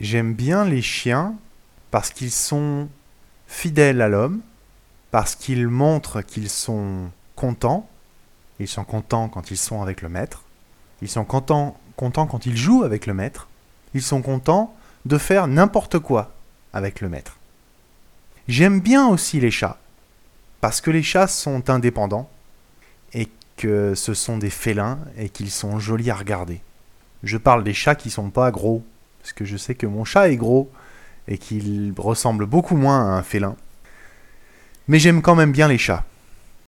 J'aime bien les chiens parce qu'ils sont fidèles à l'homme, parce qu'ils montrent qu'ils sont contents. Ils sont contents quand ils sont avec le maître. Ils sont contents, contents quand ils jouent avec le maître. Ils sont contents de faire n'importe quoi avec le maître. J'aime bien aussi les chats, parce que les chats sont indépendants et que ce sont des félins et qu'ils sont jolis à regarder. Je parle des chats qui sont pas gros, parce que je sais que mon chat est gros et qu'il ressemble beaucoup moins à un félin. Mais j'aime quand même bien les chats.